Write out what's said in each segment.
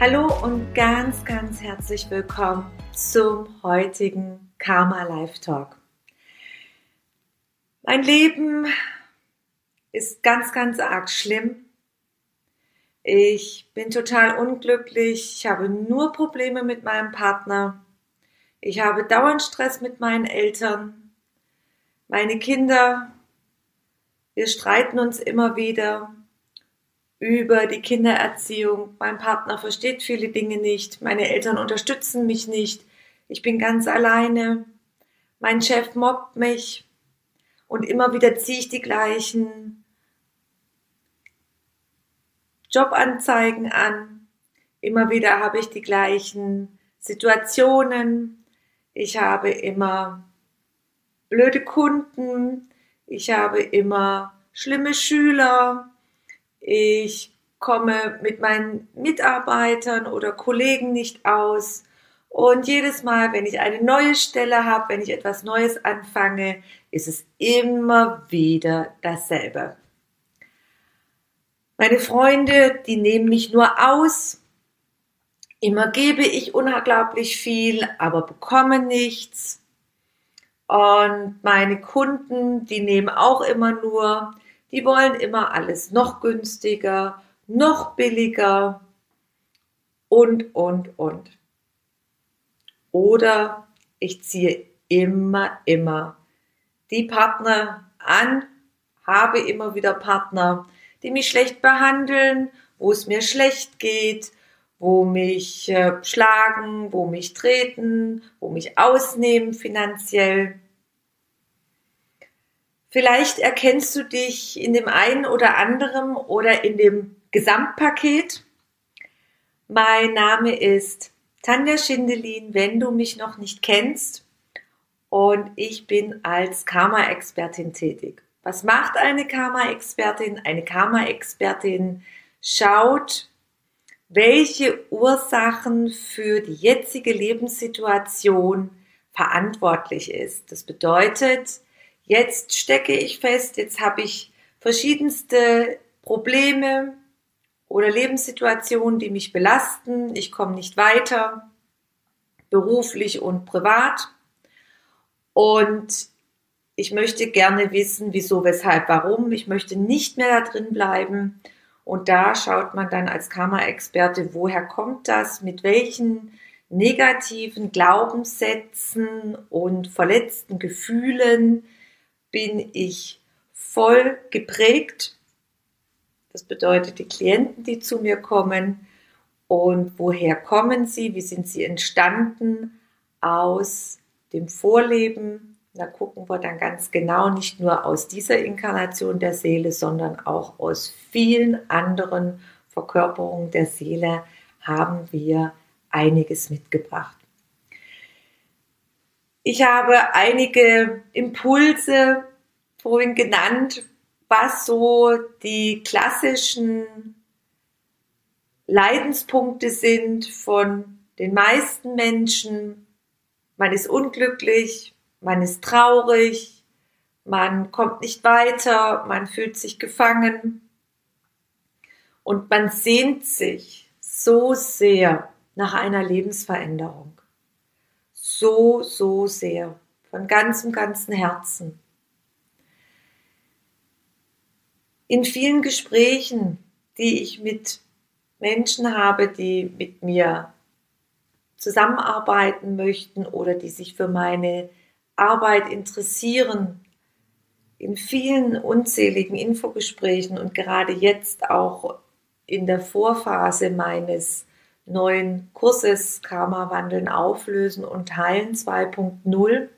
Hallo und ganz, ganz herzlich willkommen zum heutigen Karma Live Talk. Mein Leben ist ganz, ganz arg schlimm. Ich bin total unglücklich. Ich habe nur Probleme mit meinem Partner. Ich habe dauernd Stress mit meinen Eltern. Meine Kinder, wir streiten uns immer wieder über die Kindererziehung. Mein Partner versteht viele Dinge nicht. Meine Eltern unterstützen mich nicht. Ich bin ganz alleine. Mein Chef mobbt mich. Und immer wieder ziehe ich die gleichen Jobanzeigen an. Immer wieder habe ich die gleichen Situationen. Ich habe immer blöde Kunden. Ich habe immer schlimme Schüler ich komme mit meinen Mitarbeitern oder Kollegen nicht aus. Und jedes Mal, wenn ich eine neue Stelle habe, wenn ich etwas Neues anfange, ist es immer wieder dasselbe. Meine Freunde, die nehmen mich nur aus. Immer gebe ich unglaublich viel, aber bekomme nichts. Und meine Kunden, die nehmen auch immer nur. Die wollen immer alles noch günstiger, noch billiger und, und, und. Oder ich ziehe immer, immer die Partner an, habe immer wieder Partner, die mich schlecht behandeln, wo es mir schlecht geht, wo mich äh, schlagen, wo mich treten, wo mich ausnehmen finanziell. Vielleicht erkennst du dich in dem einen oder anderen oder in dem Gesamtpaket. Mein Name ist Tanja Schindelin, wenn du mich noch nicht kennst. Und ich bin als Karma-Expertin tätig. Was macht eine Karma-Expertin? Eine Karma-Expertin schaut, welche Ursachen für die jetzige Lebenssituation verantwortlich ist. Das bedeutet, jetzt stecke ich fest, jetzt habe ich verschiedenste Probleme oder Lebenssituationen, die mich belasten. Ich komme nicht weiter, beruflich und privat. Und ich möchte gerne wissen, wieso, weshalb, warum. Ich möchte nicht mehr da drin bleiben. Und da schaut man dann als Karma-Experte, woher kommt das, mit welchen negativen Glaubenssätzen und verletzten Gefühlen bin ich voll geprägt. Das bedeutet, die Klienten, die zu mir kommen und woher kommen sie, wie sind sie entstanden aus dem Vorleben. Da gucken wir dann ganz genau nicht nur aus dieser Inkarnation der Seele, sondern auch aus vielen anderen Verkörperungen der Seele haben wir einiges mitgebracht. Ich habe einige Impulse vorhin genannt, was so die klassischen Leidenspunkte sind von den meisten Menschen. Man ist unglücklich, man ist traurig, man kommt nicht weiter, man fühlt sich gefangen und man sehnt sich so sehr nach einer Lebensveränderung so, so sehr, von ganzem, ganzem Herzen. In vielen Gesprächen, die ich mit Menschen habe, die mit mir zusammenarbeiten möchten oder die sich für meine Arbeit interessieren, in vielen unzähligen Infogesprächen und gerade jetzt auch in der Vorphase meines neuen Kurses Karma wandeln, auflösen und heilen 2.0,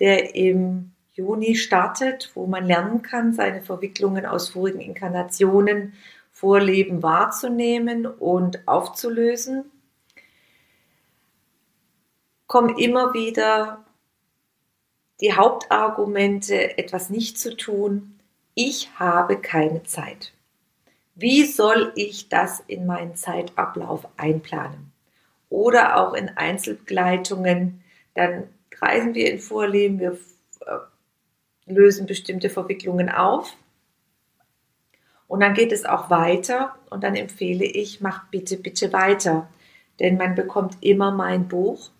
der im Juni startet, wo man lernen kann, seine Verwicklungen aus vorigen Inkarnationen Vorleben wahrzunehmen und aufzulösen, kommen immer wieder die Hauptargumente, etwas nicht zu tun. Ich habe keine Zeit. Wie soll ich das in meinen Zeitablauf einplanen? Oder auch in Einzelbegleitungen, dann reisen wir in Vorleben, wir äh, lösen bestimmte Verwicklungen auf. Und dann geht es auch weiter und dann empfehle ich, mach bitte, bitte weiter. Denn man bekommt immer mein Buch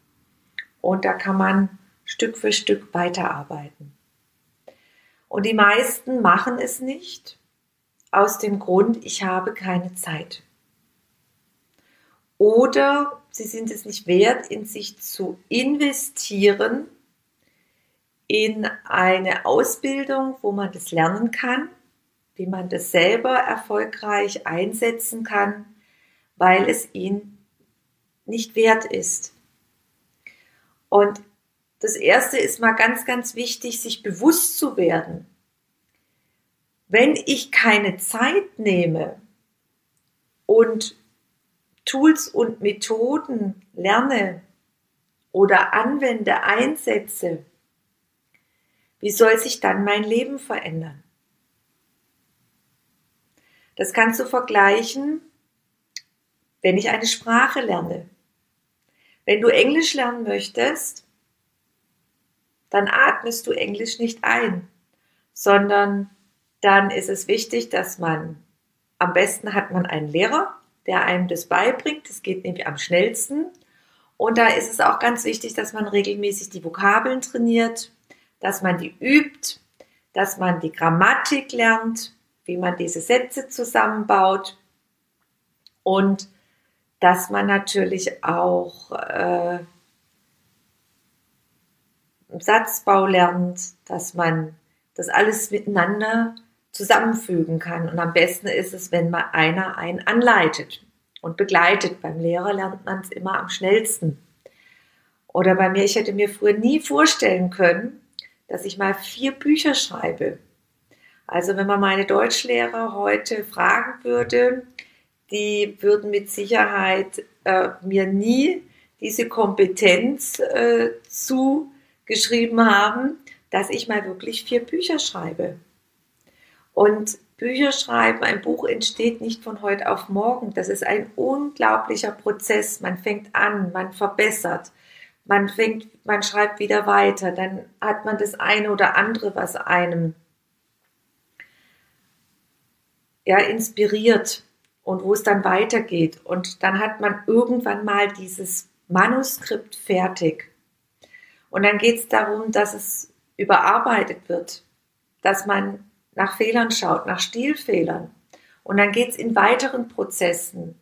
und da kann man Stück für Stück weiterarbeiten. Und die meisten machen es nicht aus dem Grund, ich habe keine Zeit. Oder sie sind es nicht wert, in sich zu investieren, in eine Ausbildung, wo man das lernen kann, wie man das selber erfolgreich einsetzen kann, weil es ihnen nicht wert ist. Und das erste ist mal ganz, ganz wichtig, sich bewusst zu werden. Wenn ich keine Zeit nehme und Tools und Methoden lerne oder anwende, einsetze, wie soll sich dann mein Leben verändern? Das kannst du vergleichen, wenn ich eine Sprache lerne. Wenn du Englisch lernen möchtest, dann atmest du Englisch nicht ein, sondern dann ist es wichtig, dass man, am besten hat man einen Lehrer, der einem das beibringt. Das geht nämlich am schnellsten. Und da ist es auch ganz wichtig, dass man regelmäßig die Vokabeln trainiert, dass man die übt, dass man die Grammatik lernt, wie man diese Sätze zusammenbaut und dass man natürlich auch äh, Satzbau lernt, dass man das alles miteinander zusammenfügen kann. Und am besten ist es, wenn mal einer einen anleitet und begleitet. Beim Lehrer lernt man es immer am schnellsten. Oder bei mir, ich hätte mir früher nie vorstellen können, dass ich mal vier Bücher schreibe. Also wenn man meine Deutschlehrer heute fragen würde, die würden mit Sicherheit äh, mir nie diese Kompetenz äh, zugeschrieben haben, dass ich mal wirklich vier Bücher schreibe. Und Bücher schreiben, ein Buch entsteht nicht von heute auf morgen. Das ist ein unglaublicher Prozess. Man fängt an, man verbessert, man fängt, man schreibt wieder weiter, dann hat man das eine oder andere, was einem ja, inspiriert und wo es dann weitergeht. Und dann hat man irgendwann mal dieses Manuskript fertig. Und dann geht es darum, dass es überarbeitet wird, dass man nach Fehlern schaut, nach Stilfehlern. Und dann geht es in weiteren Prozessen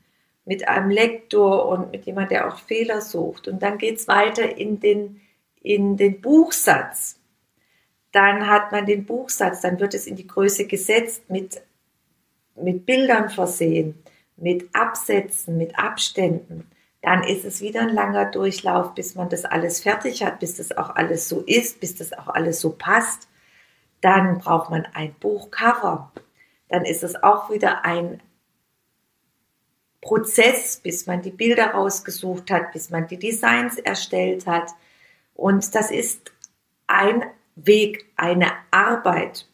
mit einem Lektor und mit jemand, der auch Fehler sucht. Und dann geht es weiter in den, in den Buchsatz. Dann hat man den Buchsatz, dann wird es in die Größe gesetzt mit mit Bildern versehen, mit Absätzen, mit Abständen, dann ist es wieder ein langer Durchlauf, bis man das alles fertig hat, bis das auch alles so ist, bis das auch alles so passt. Dann braucht man ein Buchcover. Dann ist es auch wieder ein Prozess, bis man die Bilder rausgesucht hat, bis man die Designs erstellt hat. Und das ist ein Weg, eine Arbeit,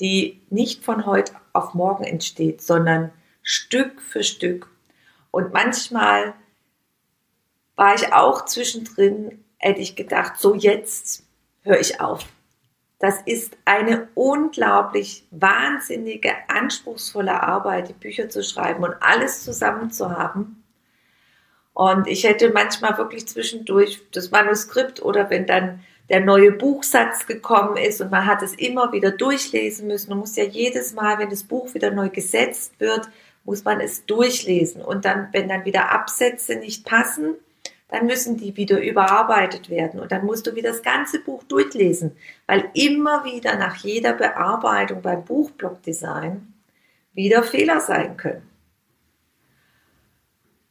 die nicht von heute auf morgen entsteht, sondern Stück für Stück. Und manchmal war ich auch zwischendrin, hätte ich gedacht, so jetzt höre ich auf. Das ist eine unglaublich wahnsinnige, anspruchsvolle Arbeit, die Bücher zu schreiben und alles zusammen zu haben. Und ich hätte manchmal wirklich zwischendurch das Manuskript oder wenn dann der neue Buchsatz gekommen ist und man hat es immer wieder durchlesen müssen. Man muss ja jedes Mal, wenn das Buch wieder neu gesetzt wird, muss man es durchlesen. Und dann, wenn dann wieder Absätze nicht passen, dann müssen die wieder überarbeitet werden. Und dann musst du wieder das ganze Buch durchlesen, weil immer wieder nach jeder Bearbeitung beim Buchblockdesign wieder Fehler sein können.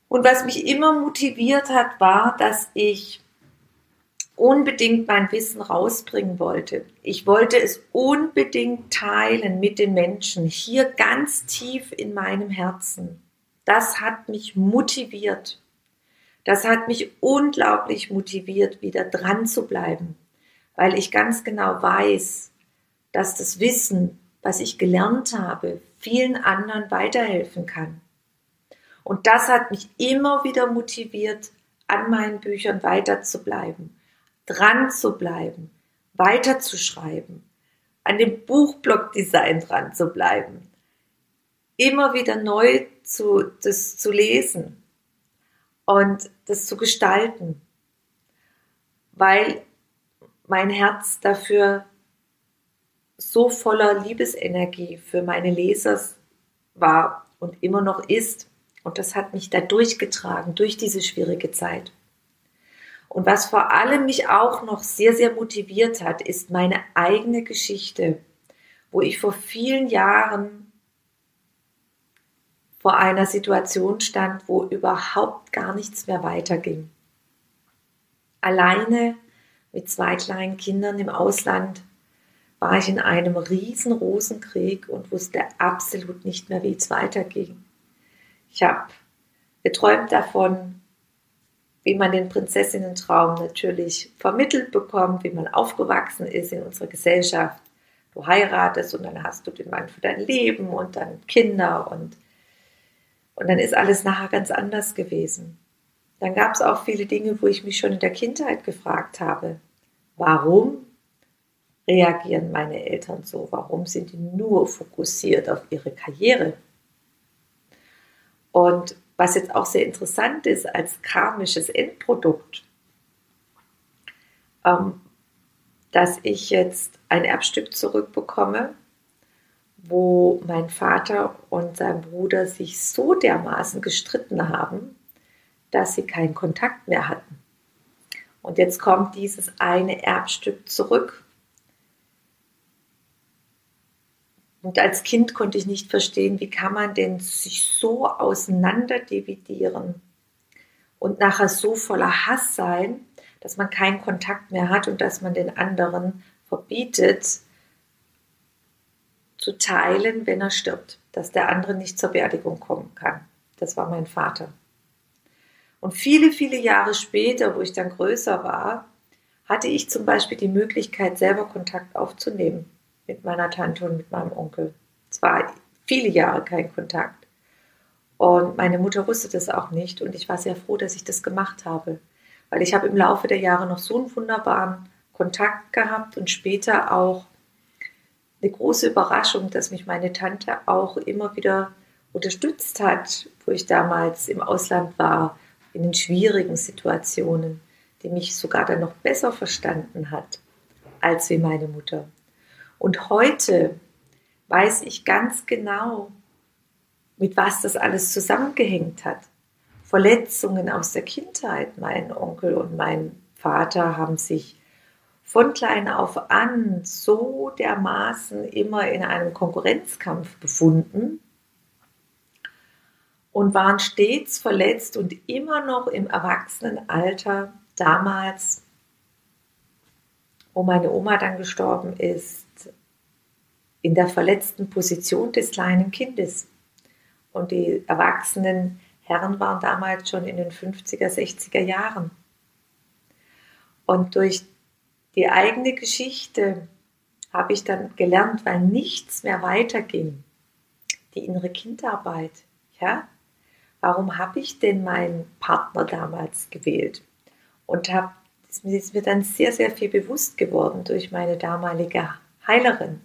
Und was mich immer motiviert hat, war, dass ich unbedingt mein Wissen rausbringen wollte. Ich wollte es unbedingt teilen mit den Menschen, hier ganz tief in meinem Herzen. Das hat mich motiviert. Das hat mich unglaublich motiviert, wieder dran zu bleiben, weil ich ganz genau weiß, dass das Wissen, was ich gelernt habe, vielen anderen weiterhelfen kann. Und das hat mich immer wieder motiviert, an meinen Büchern weiter zu bleiben, dran zu bleiben, weiter zu schreiben, an dem Buchblockdesign dran zu bleiben, immer wieder neu zu, das zu lesen und das zu gestalten, weil mein Herz dafür so voller Liebesenergie für meine Leser war und immer noch ist. Und das hat mich da durchgetragen, durch diese schwierige Zeit. Und was vor allem mich auch noch sehr, sehr motiviert hat, ist meine eigene Geschichte, wo ich vor vielen Jahren vor einer Situation stand, wo überhaupt gar nichts mehr weiterging. Alleine mit zwei kleinen Kindern im Ausland war ich in einem riesen Rosenkrieg und wusste absolut nicht mehr, wie es weiterging. Ich habe geträumt davon, wie man den Prinzessinnentraum natürlich vermittelt bekommt, wie man aufgewachsen ist in unserer Gesellschaft. Du heiratest und dann hast du den Mann für dein Leben und dann Kinder und und dann ist alles nachher ganz anders gewesen. Dann gab es auch viele Dinge, wo ich mich schon in der Kindheit gefragt habe, warum reagieren meine Eltern so? Warum sind die nur fokussiert auf ihre Karriere? Und was jetzt auch sehr interessant ist als karmisches Endprodukt, ähm, dass ich jetzt ein Erbstück zurückbekomme, wo mein Vater und sein Bruder sich so dermaßen gestritten haben, dass sie keinen Kontakt mehr hatten. Und jetzt kommt dieses eine Erbstück zurück. Und als Kind konnte ich nicht verstehen, wie kann man denn sich so auseinander dividieren und nachher so voller Hass sein, dass man keinen Kontakt mehr hat und dass man den anderen verbietet, zu teilen, wenn er stirbt, dass der andere nicht zur Beerdigung kommen kann. Das war mein Vater. Und viele, viele Jahre später, wo ich dann größer war, hatte ich zum Beispiel die Möglichkeit, selber Kontakt aufzunehmen mit meiner Tante und mit meinem Onkel. Es war viele Jahre kein Kontakt. Und meine Mutter wusste das auch nicht und ich war sehr froh, dass ich das gemacht habe, weil ich habe im Laufe der Jahre noch so einen wunderbaren Kontakt gehabt und später auch eine große Überraschung, dass mich meine Tante auch immer wieder unterstützt hat, wo ich damals im Ausland war, in den schwierigen Situationen, die mich sogar dann noch besser verstanden hat als wie meine Mutter. Und heute weiß ich ganz genau, mit was das alles zusammengehängt hat. Verletzungen aus der Kindheit. Mein Onkel und mein Vater haben sich von klein auf an so dermaßen immer in einem Konkurrenzkampf befunden und waren stets verletzt und immer noch im Erwachsenenalter damals, wo meine Oma dann gestorben ist, in der verletzten Position des kleinen Kindes. Und die erwachsenen Herren waren damals schon in den 50er, 60er Jahren. Und durch die eigene Geschichte habe ich dann gelernt, weil nichts mehr weiterging. Die innere Kindarbeit, ja. Warum habe ich denn meinen Partner damals gewählt? Und habe, das ist mir dann sehr, sehr viel bewusst geworden durch meine damalige Heilerin.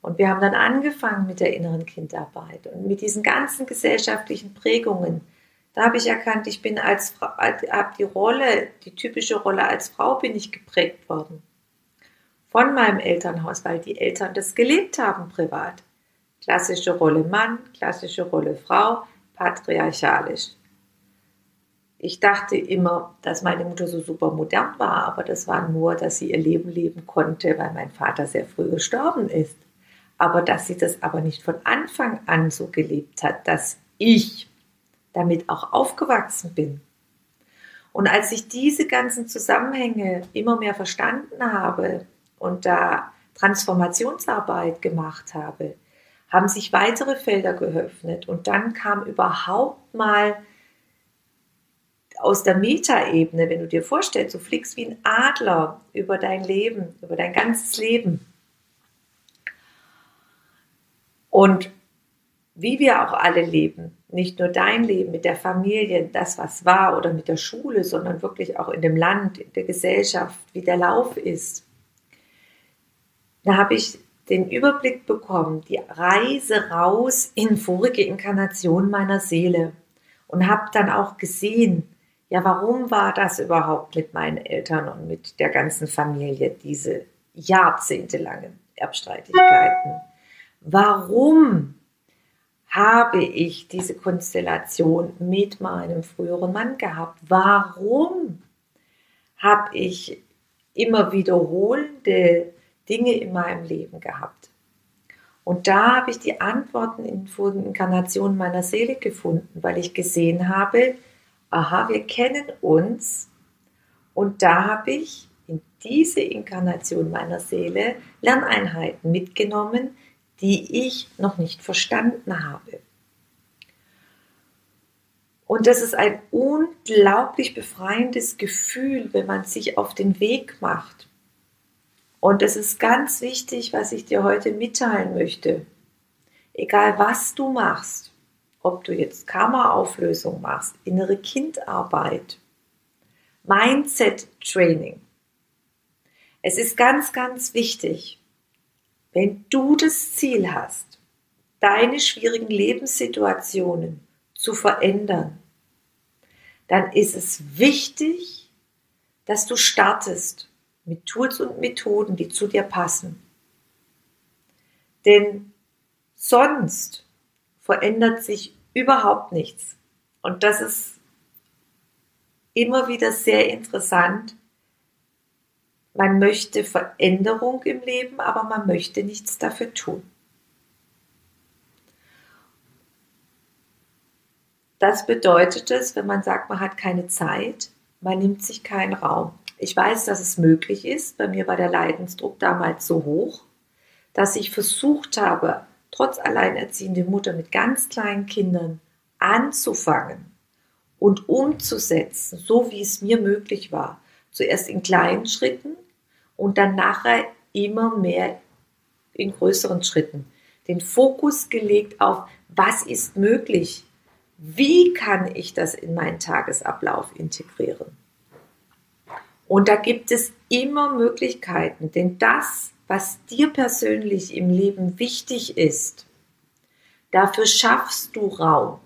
Und wir haben dann angefangen mit der inneren Kindarbeit und mit diesen ganzen gesellschaftlichen Prägungen, da habe ich erkannt, ich bin als Frau, habe die Rolle, die typische Rolle als Frau bin ich geprägt worden. Von meinem Elternhaus, weil die Eltern das gelebt haben privat. Klassische Rolle Mann, klassische Rolle Frau, patriarchalisch. Ich dachte immer, dass meine Mutter so super modern war, aber das war nur, dass sie ihr Leben leben konnte, weil mein Vater sehr früh gestorben ist. Aber dass sie das aber nicht von Anfang an so gelebt hat, dass ich damit auch aufgewachsen bin. Und als ich diese ganzen Zusammenhänge immer mehr verstanden habe und da Transformationsarbeit gemacht habe, haben sich weitere Felder geöffnet und dann kam überhaupt mal aus der Metaebene, wenn du dir vorstellst, du fliegst wie ein Adler über dein Leben, über dein ganzes Leben. Und wie wir auch alle leben, nicht nur dein Leben mit der Familie, das was war oder mit der Schule, sondern wirklich auch in dem Land, in der Gesellschaft, wie der Lauf ist. Da habe ich den Überblick bekommen, die Reise raus in vorige Inkarnationen meiner Seele und habe dann auch gesehen, ja, warum war das überhaupt mit meinen Eltern und mit der ganzen Familie, diese jahrzehntelangen Erbstreitigkeiten? Warum habe ich diese Konstellation mit meinem früheren Mann gehabt? Warum habe ich immer wiederholende Dinge in meinem Leben gehabt? Und da habe ich die Antworten in vorigen Inkarnationen meiner Seele gefunden, weil ich gesehen habe, aha, wir kennen uns. Und da habe ich in diese Inkarnation meiner Seele Lerneinheiten mitgenommen, die ich noch nicht verstanden habe. Und das ist ein unglaublich befreiendes Gefühl, wenn man sich auf den Weg macht. Und es ist ganz wichtig, was ich dir heute mitteilen möchte. Egal was du machst, ob du jetzt Karma-Auflösung machst, innere Kindarbeit, Mindset-Training. Es ist ganz, ganz wichtig, wenn du das Ziel hast, deine schwierigen Lebenssituationen zu verändern, dann ist es wichtig, dass du startest mit Tools und Methoden, die zu dir passen. Denn sonst verändert sich überhaupt nichts. Und das ist immer wieder sehr interessant. Man möchte Veränderung im Leben, aber man möchte nichts dafür tun. Das bedeutet es, wenn man sagt, man hat keine Zeit, man nimmt sich keinen Raum. Ich weiß, dass es möglich ist. Bei mir war der Leidensdruck damals so hoch, dass ich versucht habe, trotz alleinerziehende Mutter mit ganz kleinen Kindern anzufangen und umzusetzen, so wie es mir möglich war. Zuerst in kleinen Schritten und dann nachher immer mehr in größeren Schritten. Den Fokus gelegt auf, was ist möglich? Wie kann ich das in meinen Tagesablauf integrieren? Und da gibt es immer Möglichkeiten, denn das was dir persönlich im Leben wichtig ist, dafür schaffst du Raum.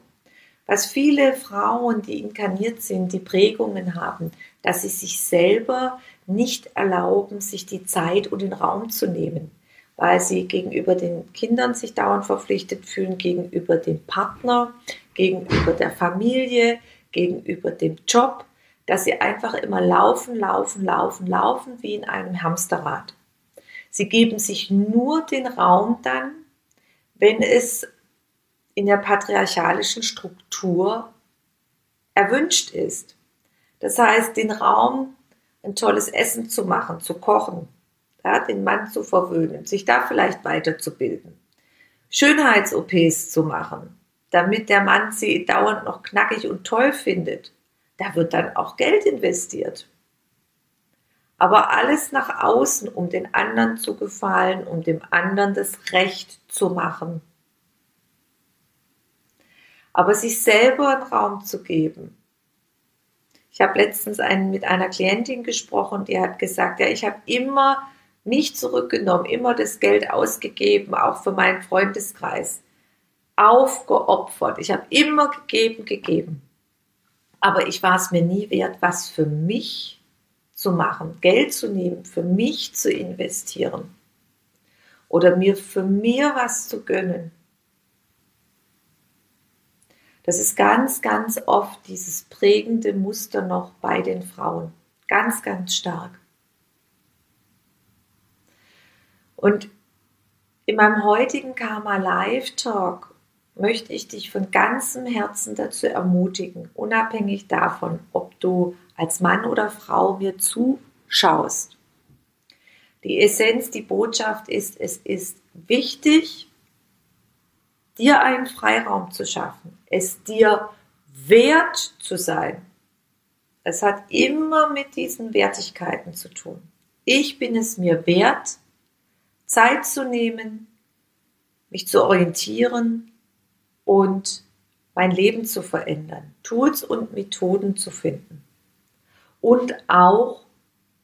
Was viele Frauen, die inkarniert sind, die Prägungen haben, dass sie sich selber nicht erlauben, sich die Zeit und den Raum zu nehmen, weil sie gegenüber den Kindern sich dauernd verpflichtet fühlen, gegenüber dem Partner, gegenüber der Familie, gegenüber dem Job, dass sie einfach immer laufen, laufen, laufen, laufen wie in einem Hamsterrad. Sie geben sich nur den Raum dann, wenn es in der patriarchalischen Struktur erwünscht ist. Das heißt, den Raum, ein tolles Essen zu machen, zu kochen, ja, den Mann zu verwöhnen, sich da vielleicht weiterzubilden, Schönheits-OPs zu machen, damit der Mann sie dauernd noch knackig und toll findet. Da wird dann auch Geld investiert aber alles nach außen, um den anderen zu gefallen, um dem anderen das Recht zu machen. Aber sich selber einen Raum zu geben. Ich habe letztens einen, mit einer Klientin gesprochen, die hat gesagt, ja, ich habe immer mich zurückgenommen, immer das Geld ausgegeben, auch für meinen Freundeskreis, aufgeopfert. Ich habe immer gegeben, gegeben. Aber ich war es mir nie wert, was für mich zu machen, Geld zu nehmen, für mich zu investieren oder mir für mir was zu gönnen. Das ist ganz, ganz oft dieses prägende Muster noch bei den Frauen. Ganz, ganz stark. Und in meinem heutigen Karma Live Talk möchte ich dich von ganzem Herzen dazu ermutigen, unabhängig davon, ob du als Mann oder Frau mir zuschaust. Die Essenz, die Botschaft ist, es ist wichtig, dir einen Freiraum zu schaffen, es dir wert zu sein. Es hat immer mit diesen Wertigkeiten zu tun. Ich bin es mir wert, Zeit zu nehmen, mich zu orientieren und mein Leben zu verändern, Tools und Methoden zu finden und auch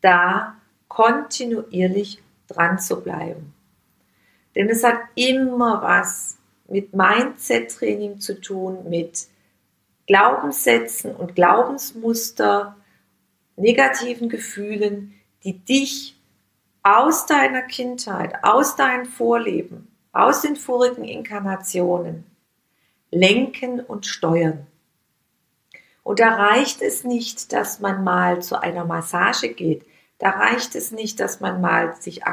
da kontinuierlich dran zu bleiben. Denn es hat immer was mit Mindset-Training zu tun, mit Glaubenssätzen und Glaubensmuster, negativen Gefühlen, die dich aus deiner Kindheit, aus deinem Vorleben, aus den vorigen Inkarnationen lenken und steuern. Und da reicht es nicht, dass man mal zu einer Massage geht. Da reicht es nicht, dass man mal sich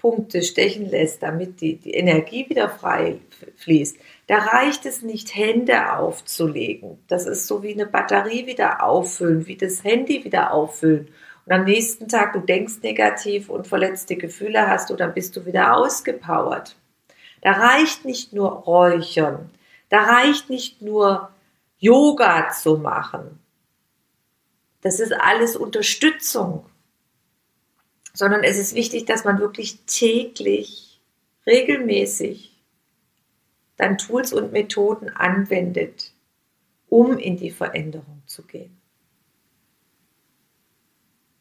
Akupunkturpunkte stechen lässt, damit die, die Energie wieder frei fließt. Da reicht es nicht, Hände aufzulegen. Das ist so wie eine Batterie wieder auffüllen, wie das Handy wieder auffüllen. Und am nächsten Tag, du denkst negativ und verletzte Gefühle hast du, dann bist du wieder ausgepowert. Da reicht nicht nur Räuchern. Da reicht nicht nur Yoga zu machen. Das ist alles Unterstützung. Sondern es ist wichtig, dass man wirklich täglich, regelmäßig dann Tools und Methoden anwendet, um in die Veränderung zu gehen.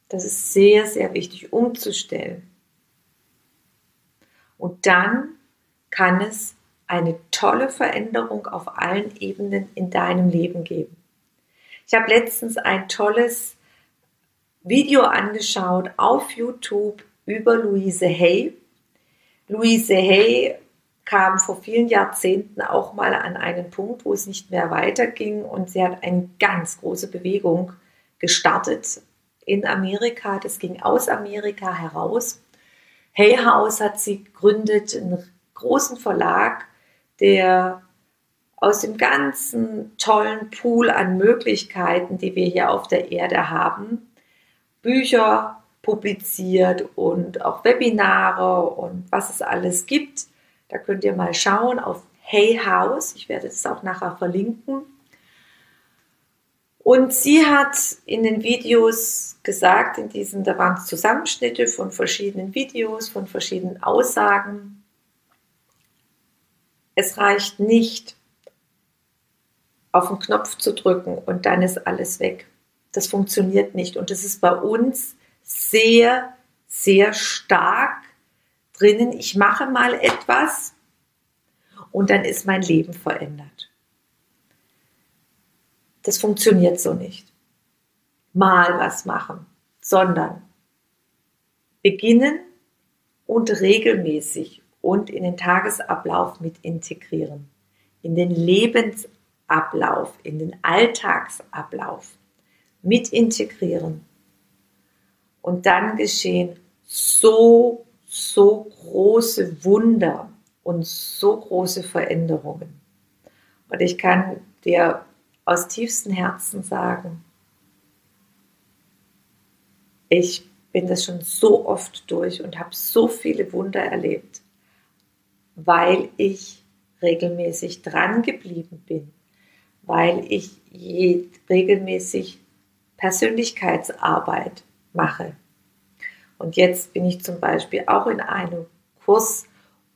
Das ist sehr, sehr wichtig umzustellen. Und dann kann es eine tolle Veränderung auf allen Ebenen in deinem Leben geben. Ich habe letztens ein tolles Video angeschaut auf YouTube über Louise Hay. Louise Hay kam vor vielen Jahrzehnten auch mal an einen Punkt, wo es nicht mehr weiterging und sie hat eine ganz große Bewegung gestartet in Amerika. Das ging aus Amerika heraus. Hay House hat sie gegründet, einen großen Verlag, der aus dem ganzen tollen Pool an Möglichkeiten, die wir hier auf der Erde haben, Bücher publiziert und auch Webinare und was es alles gibt. Da könnt ihr mal schauen auf Hey House. Ich werde es auch nachher verlinken. Und sie hat in den Videos gesagt, in diesen, da waren Zusammenschnitte von verschiedenen Videos, von verschiedenen Aussagen. Es reicht nicht, auf den Knopf zu drücken und dann ist alles weg. Das funktioniert nicht. Und das ist bei uns sehr, sehr stark drinnen. Ich mache mal etwas und dann ist mein Leben verändert. Das funktioniert so nicht. Mal was machen, sondern beginnen und regelmäßig und in den Tagesablauf mit integrieren, in den Lebensablauf, in den Alltagsablauf mit integrieren. Und dann geschehen so, so große Wunder und so große Veränderungen. Und ich kann dir aus tiefstem Herzen sagen, ich bin das schon so oft durch und habe so viele Wunder erlebt, weil ich regelmäßig dran geblieben bin, weil ich regelmäßig Persönlichkeitsarbeit mache. Und jetzt bin ich zum Beispiel auch in einem Kurs,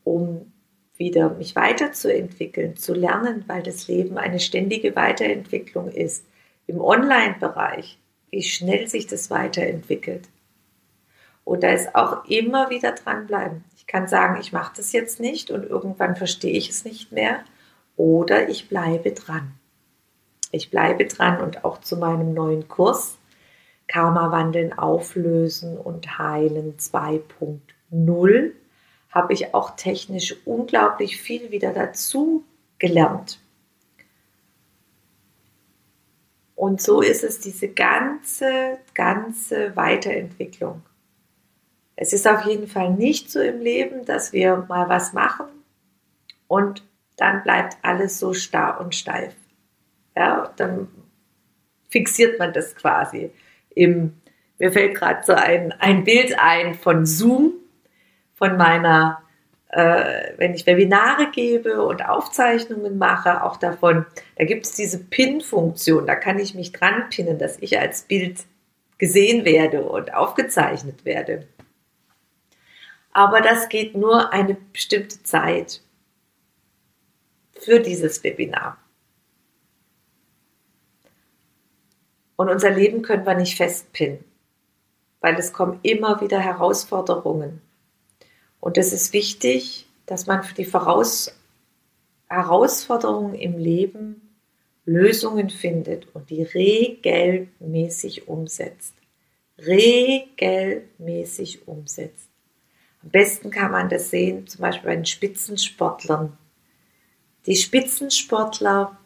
um wieder mich weiterzuentwickeln, zu lernen, weil das Leben eine ständige Weiterentwicklung ist. Im Online-Bereich, wie schnell sich das weiterentwickelt. Und da ist auch immer wieder dranbleiben. Ich kann sagen, ich mache das jetzt nicht und irgendwann verstehe ich es nicht mehr. Oder ich bleibe dran. Ich bleibe dran und auch zu meinem neuen Kurs Karma wandeln, auflösen und heilen 2.0 habe ich auch technisch unglaublich viel wieder dazu gelernt. Und so ist es diese ganze, ganze Weiterentwicklung. Es ist auf jeden Fall nicht so im Leben, dass wir mal was machen und dann bleibt alles so starr und steif. Ja, dann fixiert man das quasi. Im, mir fällt gerade so ein, ein Bild ein von Zoom, von meiner, äh, wenn ich Webinare gebe und Aufzeichnungen mache, auch davon, da gibt es diese Pin-Funktion, da kann ich mich dran pinnen, dass ich als Bild gesehen werde und aufgezeichnet werde. Aber das geht nur eine bestimmte Zeit für dieses Webinar. Und unser Leben können wir nicht festpinnen, weil es kommen immer wieder Herausforderungen. Und es ist wichtig, dass man für die Voraus Herausforderungen im Leben Lösungen findet und die regelmäßig umsetzt. Regelmäßig umsetzt. Am besten kann man das sehen, zum Beispiel bei den Spitzensportlern. Die Spitzensportler,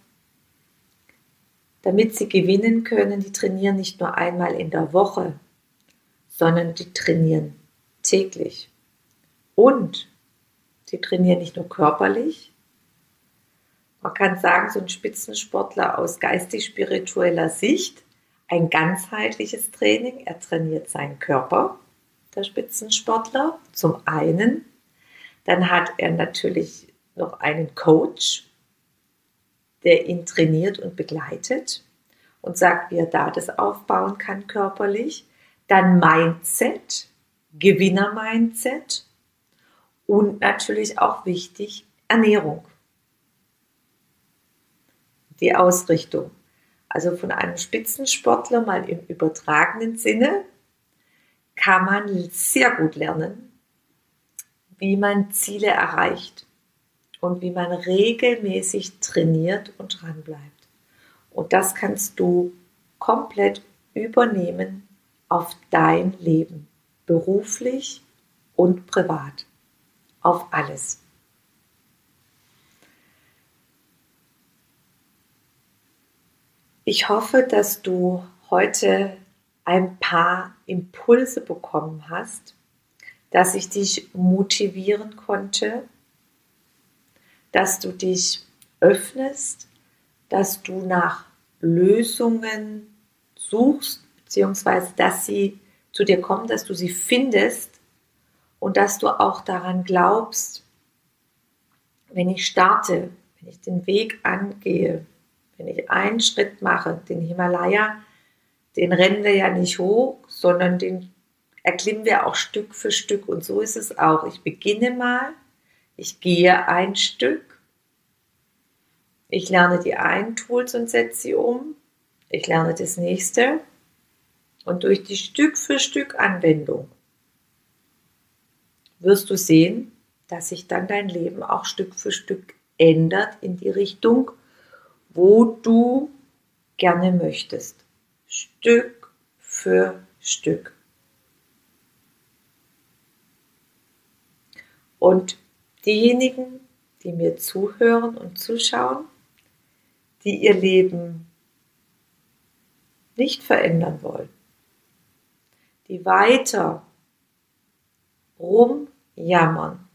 damit sie gewinnen können, die trainieren nicht nur einmal in der Woche, sondern die trainieren täglich. Und sie trainieren nicht nur körperlich, man kann sagen, so ein Spitzensportler aus geistig-spiritueller Sicht, ein ganzheitliches Training. Er trainiert seinen Körper, der Spitzensportler, zum einen. Dann hat er natürlich noch einen Coach, der ihn trainiert und begleitet und sagt, wie er da das aufbauen kann körperlich. Dann Mindset, Gewinner-Mindset und natürlich auch wichtig Ernährung die Ausrichtung. Also von einem Spitzensportler mal im übertragenen Sinne kann man sehr gut lernen, wie man Ziele erreicht und wie man regelmäßig trainiert und dran bleibt. Und das kannst du komplett übernehmen auf dein Leben, beruflich und privat, auf alles. Ich hoffe, dass du heute ein paar Impulse bekommen hast, dass ich dich motivieren konnte, dass du dich öffnest, dass du nach Lösungen suchst, beziehungsweise dass sie zu dir kommen, dass du sie findest und dass du auch daran glaubst, wenn ich starte, wenn ich den Weg angehe, wenn ich einen Schritt mache, den Himalaya, den rennen wir ja nicht hoch, sondern den erklimmen wir auch Stück für Stück. Und so ist es auch. Ich beginne mal, ich gehe ein Stück, ich lerne die einen Tools und setze sie um, ich lerne das nächste und durch die Stück für Stück Anwendung wirst du sehen, dass sich dann dein Leben auch Stück für Stück ändert in die Richtung, wo du gerne möchtest. Stück für Stück. Und diejenigen, die mir zuhören und zuschauen, die ihr Leben nicht verändern wollen, die weiter rumjammern,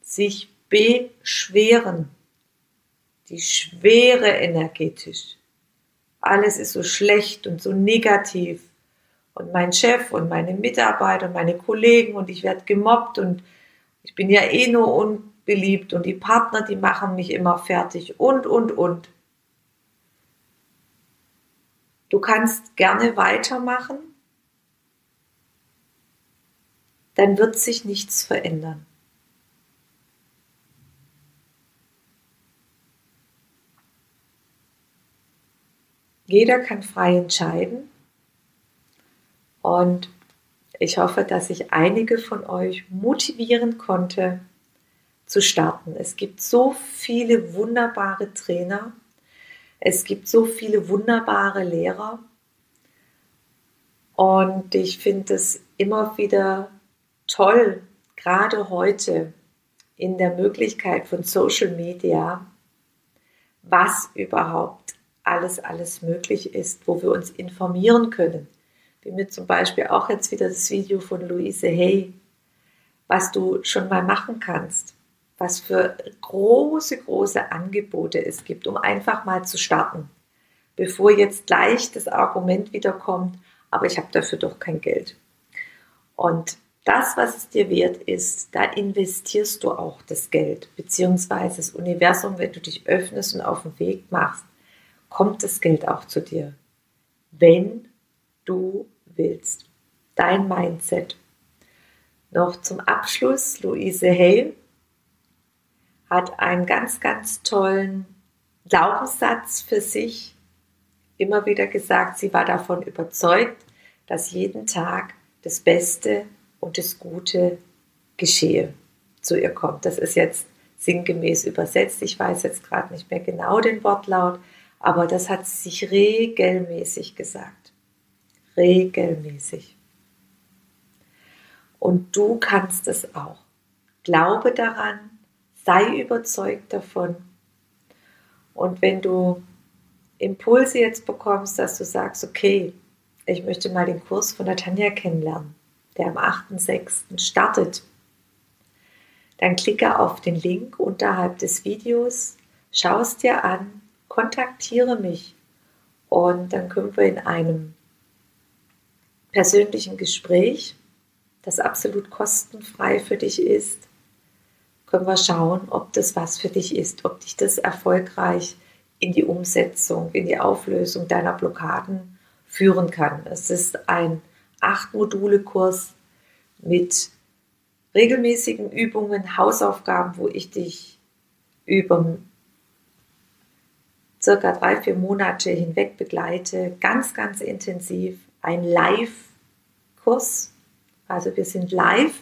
sich beschweren, die Schwere energetisch. Alles ist so schlecht und so negativ. Und mein Chef und meine Mitarbeiter und meine Kollegen und ich werde gemobbt und ich bin ja eh nur unbeliebt und die Partner, die machen mich immer fertig und, und, und. Du kannst gerne weitermachen, dann wird sich nichts verändern. Jeder kann frei entscheiden. Und ich hoffe, dass ich einige von euch motivieren konnte zu starten. Es gibt so viele wunderbare Trainer. Es gibt so viele wunderbare Lehrer. Und ich finde es immer wieder toll, gerade heute in der Möglichkeit von Social Media, was überhaupt alles, alles möglich ist, wo wir uns informieren können. Wie mir zum Beispiel auch jetzt wieder das Video von Luise Hay, was du schon mal machen kannst, was für große, große Angebote es gibt, um einfach mal zu starten. bevor jetzt gleich das Argument wiederkommt, aber ich habe dafür doch kein Geld. Und das, was es dir wert ist, da investierst du auch das Geld, beziehungsweise das Universum, wenn du dich öffnest und auf den Weg machst, kommt das Geld auch zu dir. Wenn du willst. Dein Mindset. Noch zum Abschluss, Luise Hay hat einen ganz, ganz tollen Glaubenssatz für sich immer wieder gesagt, sie war davon überzeugt, dass jeden Tag das Beste und das Gute geschehe, zu ihr kommt. Das ist jetzt sinngemäß übersetzt. Ich weiß jetzt gerade nicht mehr genau den Wortlaut, aber das hat sie sich regelmäßig gesagt. Regelmäßig. Und du kannst es auch. Glaube daran, sei überzeugt davon. Und wenn du Impulse jetzt bekommst, dass du sagst, okay, ich möchte mal den Kurs von der Tanja kennenlernen, der am 8.6. startet, dann klicke auf den Link unterhalb des Videos, schau es dir an, kontaktiere mich und dann können wir in einem persönlichen Gespräch, das absolut kostenfrei für dich ist, können wir schauen, ob das was für dich ist, ob dich das erfolgreich in die Umsetzung, in die Auflösung deiner Blockaden führen kann. Es ist ein acht Module Kurs mit regelmäßigen Übungen, Hausaufgaben, wo ich dich über circa drei, vier Monate hinweg begleite, ganz, ganz intensiv. Ein Live-Kurs, also wir sind live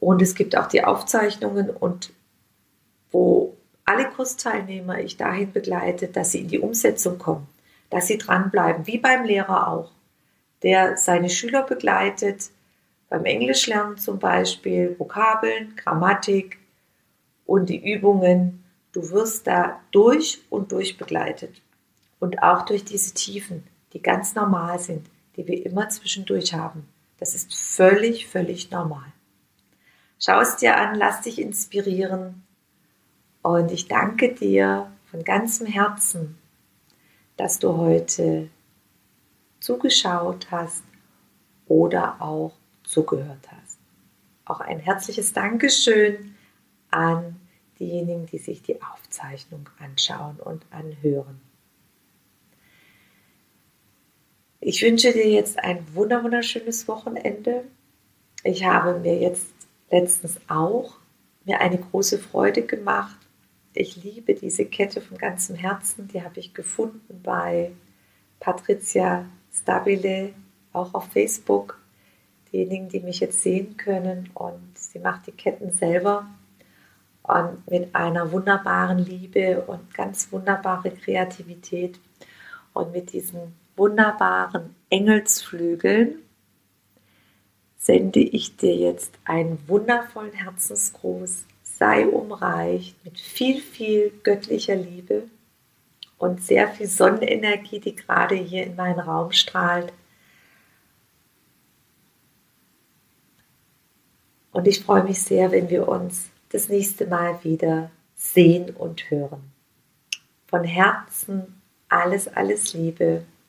und es gibt auch die Aufzeichnungen und wo alle Kursteilnehmer ich dahin begleite, dass sie in die Umsetzung kommen, dass sie dranbleiben, wie beim Lehrer auch, der seine Schüler begleitet, beim Englischlernen zum Beispiel, Vokabeln, Grammatik und die Übungen. Du wirst da durch und durch begleitet. Und auch durch diese Tiefen, die ganz normal sind, die wir immer zwischendurch haben. Das ist völlig, völlig normal. Schau es dir an, lass dich inspirieren und ich danke dir von ganzem Herzen, dass du heute zugeschaut hast oder auch zugehört hast. Auch ein herzliches Dankeschön an diejenigen, die sich die Aufzeichnung anschauen und anhören. Ich wünsche dir jetzt ein wunderschönes Wochenende. Ich habe mir jetzt letztens auch mir eine große Freude gemacht. Ich liebe diese Kette von ganzem Herzen. Die habe ich gefunden bei Patricia Stabile, auch auf Facebook. Diejenigen, die mich jetzt sehen können. Und sie macht die Ketten selber und mit einer wunderbaren Liebe und ganz wunderbare Kreativität und mit diesen wunderbaren Engelsflügeln sende ich dir jetzt einen wundervollen Herzensgruß. Sei umreicht mit viel, viel göttlicher Liebe und sehr viel Sonnenenergie, die gerade hier in meinen Raum strahlt. Und ich freue mich sehr, wenn wir uns das nächste Mal wieder sehen und hören. Von Herzen alles, alles Liebe,